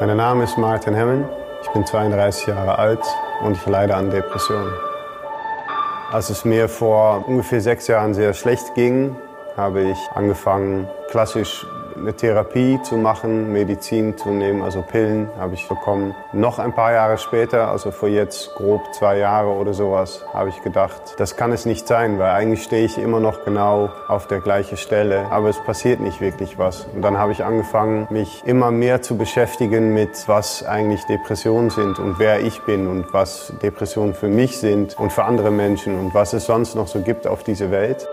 Mein Name ist Martin Hemmen, ich bin 32 Jahre alt und ich leide an Depressionen. Als es mir vor ungefähr sechs Jahren sehr schlecht ging, habe ich angefangen, klassisch eine Therapie zu machen, Medizin zu nehmen, also Pillen habe ich bekommen. Noch ein paar Jahre später, also vor jetzt grob zwei Jahre oder sowas, habe ich gedacht, das kann es nicht sein, weil eigentlich stehe ich immer noch genau auf der gleichen Stelle, aber es passiert nicht wirklich was. Und dann habe ich angefangen, mich immer mehr zu beschäftigen mit, was eigentlich Depressionen sind und wer ich bin und was Depressionen für mich sind und für andere Menschen und was es sonst noch so gibt auf dieser Welt.